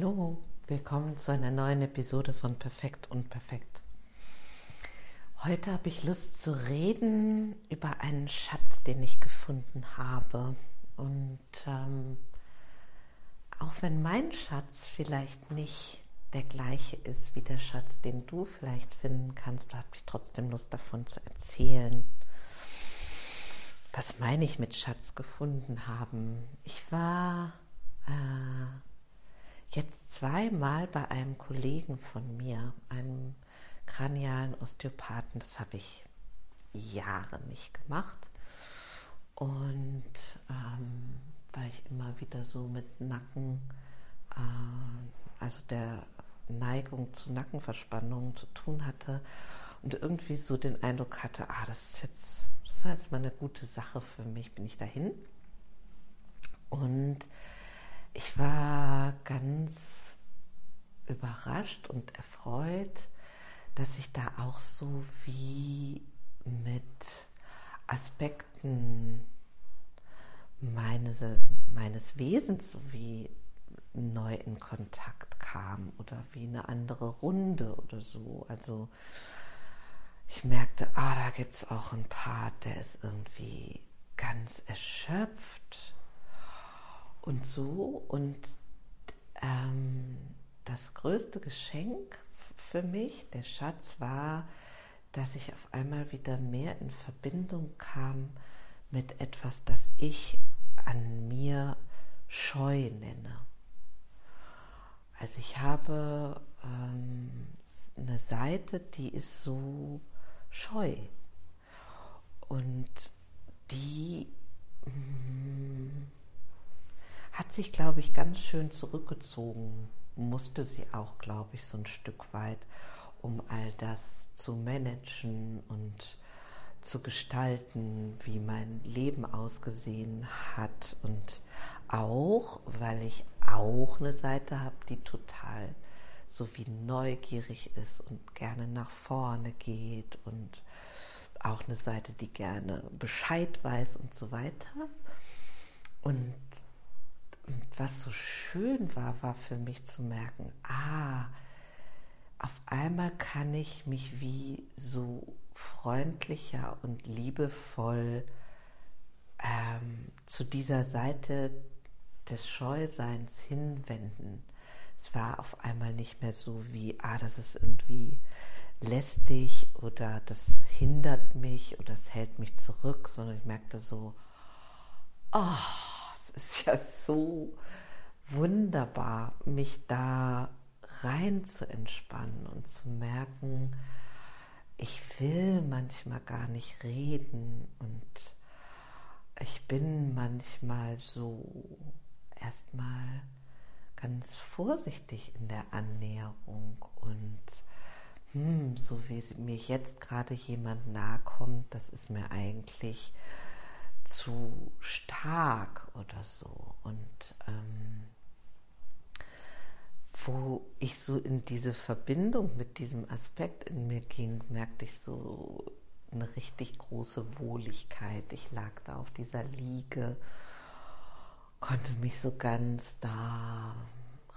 Hallo, willkommen zu einer neuen Episode von Perfekt und Perfekt. Heute habe ich Lust zu reden über einen Schatz, den ich gefunden habe. Und ähm, auch wenn mein Schatz vielleicht nicht der gleiche ist wie der Schatz, den du vielleicht finden kannst, habe ich trotzdem Lust davon zu erzählen. Was meine ich mit Schatz gefunden haben? Ich war äh, jetzt zweimal bei einem Kollegen von mir, einem kranialen Osteopathen. Das habe ich Jahre nicht gemacht. Und ähm, weil ich immer wieder so mit Nacken, äh, also der Neigung zu Nackenverspannungen zu tun hatte und irgendwie so den Eindruck hatte, ah, das ist jetzt, das ist jetzt mal eine gute Sache für mich, bin ich dahin. Und ich war ganz überrascht und erfreut, dass ich da auch so wie mit Aspekten meines, meines Wesens so wie neu in Kontakt kam oder wie eine andere Runde oder so. Also ich merkte, ah, da gibt es auch einen Part, der ist irgendwie ganz erschöpft und so. Und ähm, das größte Geschenk für mich, der Schatz, war, dass ich auf einmal wieder mehr in Verbindung kam mit etwas, das ich an mir scheu nenne. Also ich habe ähm, eine Seite, die ist so scheu und die mm, hat sich, glaube ich, ganz schön zurückgezogen, musste sie auch, glaube ich, so ein Stück weit, um all das zu managen und zu gestalten, wie mein Leben ausgesehen hat und auch, weil ich auch eine Seite habe, die total so wie neugierig ist und gerne nach vorne geht und auch eine Seite, die gerne Bescheid weiß und so weiter. Und was so schön war, war für mich zu merken, ah, auf einmal kann ich mich wie so freundlicher und liebevoll ähm, zu dieser Seite des Scheuseins hinwenden. Es war auf einmal nicht mehr so wie, ah, das ist irgendwie lästig oder das hindert mich oder das hält mich zurück, sondern ich merkte so, oh, ist ja so wunderbar, mich da rein zu entspannen und zu merken, ich will manchmal gar nicht reden und ich bin manchmal so erstmal ganz vorsichtig in der Annäherung und hm, so wie mir jetzt gerade jemand nahe kommt, das ist mir eigentlich zu stark oder so. Und ähm, wo ich so in diese Verbindung mit diesem Aspekt in mir ging, merkte ich so eine richtig große Wohligkeit. Ich lag da auf dieser Liege, konnte mich so ganz da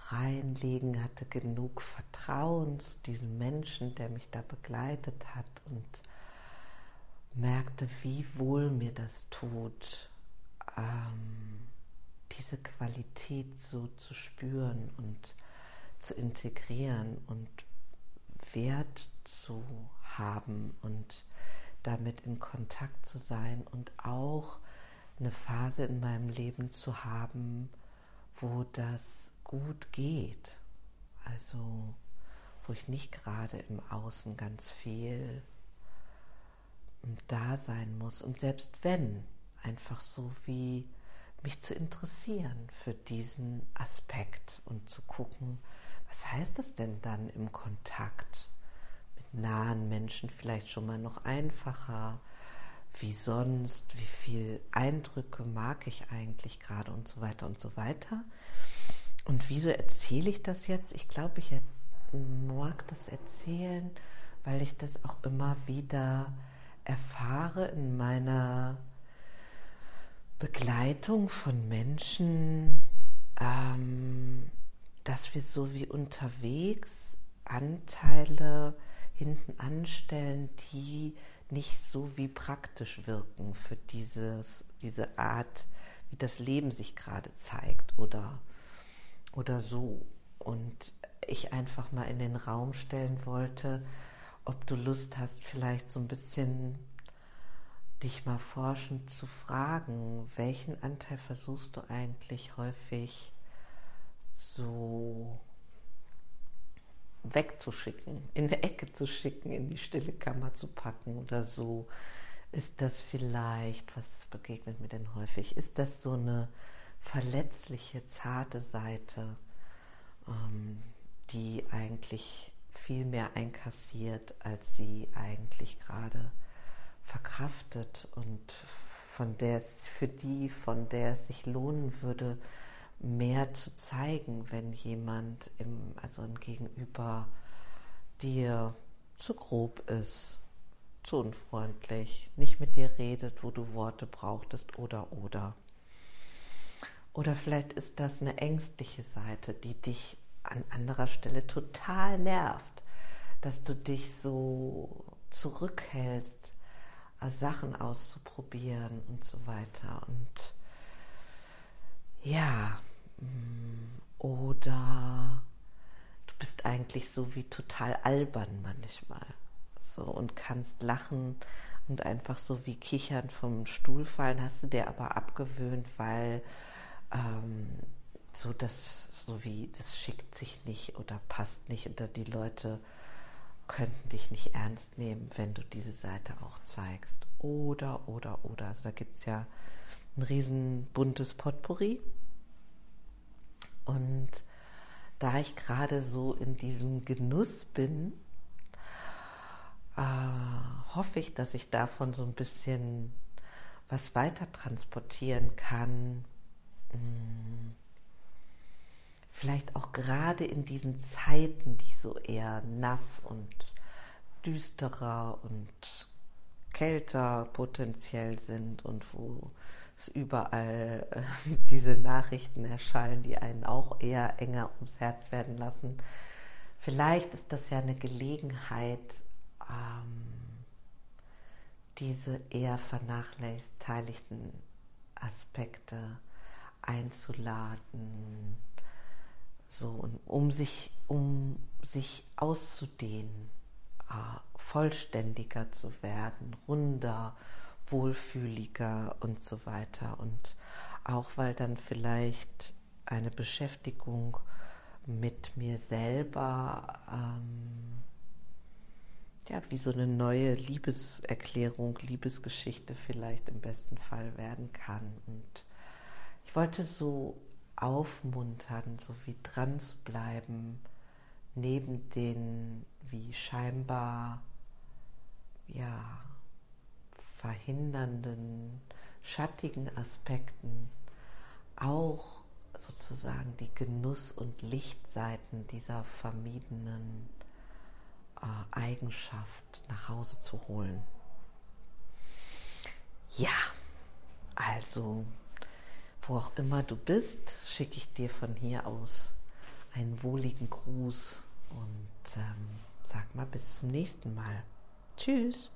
reinlegen, hatte genug Vertrauen zu diesem Menschen, der mich da begleitet hat und merkte, wie wohl mir das tut, ähm, diese Qualität so zu spüren und zu integrieren und Wert zu haben und damit in Kontakt zu sein und auch eine Phase in meinem Leben zu haben, wo das gut geht. Also wo ich nicht gerade im Außen ganz viel da sein muss. Und selbst wenn, einfach so wie mich zu interessieren für diesen Aspekt und zu gucken, was heißt das denn dann im Kontakt mit nahen Menschen vielleicht schon mal noch einfacher, wie sonst, wie viel Eindrücke mag ich eigentlich gerade und so weiter und so weiter. Und wieso erzähle ich das jetzt? Ich glaube, ich mag das erzählen, weil ich das auch immer wieder erfahre in meiner Begleitung von Menschen, ähm, dass wir so wie unterwegs Anteile hinten anstellen, die nicht so wie praktisch wirken für dieses, diese Art, wie das Leben sich gerade zeigt oder, oder so. Und ich einfach mal in den Raum stellen wollte, ob du Lust hast, vielleicht so ein bisschen dich mal forschend zu fragen, welchen Anteil versuchst du eigentlich häufig so wegzuschicken, in eine Ecke zu schicken, in die stille Kammer zu packen oder so. Ist das vielleicht, was begegnet mir denn häufig, ist das so eine verletzliche, zarte Seite, ähm, die eigentlich viel mehr einkassiert, als sie eigentlich gerade verkraftet und von der es für die, von der es sich lohnen würde, mehr zu zeigen, wenn jemand im, also ein Gegenüber dir zu grob ist, zu unfreundlich, nicht mit dir redet, wo du Worte brauchtest oder oder. Oder vielleicht ist das eine ängstliche Seite, die dich an anderer Stelle total nervt, dass du dich so zurückhältst, Sachen auszuprobieren und so weiter. Und ja, mm, oder du bist eigentlich so wie total albern manchmal. So und kannst lachen und einfach so wie kichern vom Stuhl fallen, hast du dir aber abgewöhnt, weil ähm, so das, so wie das schickt sich nicht oder passt nicht oder die Leute könnten dich nicht ernst nehmen, wenn du diese Seite auch zeigst. Oder, oder, oder. Also da gibt es ja ein riesen buntes Potpourri. Und da ich gerade so in diesem Genuss bin, äh, hoffe ich, dass ich davon so ein bisschen was weiter transportieren kann. Hm vielleicht auch gerade in diesen Zeiten, die so eher nass und düsterer und kälter potenziell sind und wo es überall äh, diese Nachrichten erschallen, die einen auch eher enger ums Herz werden lassen. Vielleicht ist das ja eine Gelegenheit, ähm, diese eher vernachlässigten Aspekte einzuladen, so, um sich, um sich auszudehnen, äh, vollständiger zu werden, runder, wohlfühliger und so weiter. Und auch weil dann vielleicht eine Beschäftigung mit mir selber ähm, ja wie so eine neue Liebeserklärung, Liebesgeschichte vielleicht im besten Fall werden kann. Und ich wollte so aufmuntern, so wie dran zu bleiben, neben den wie scheinbar ja verhindernden, schattigen Aspekten auch sozusagen die Genuss- und Lichtseiten dieser vermiedenen äh, Eigenschaft nach Hause zu holen. Ja, also wo auch immer du bist, schicke ich dir von hier aus einen wohligen Gruß und ähm, sag mal bis zum nächsten Mal. Tschüss.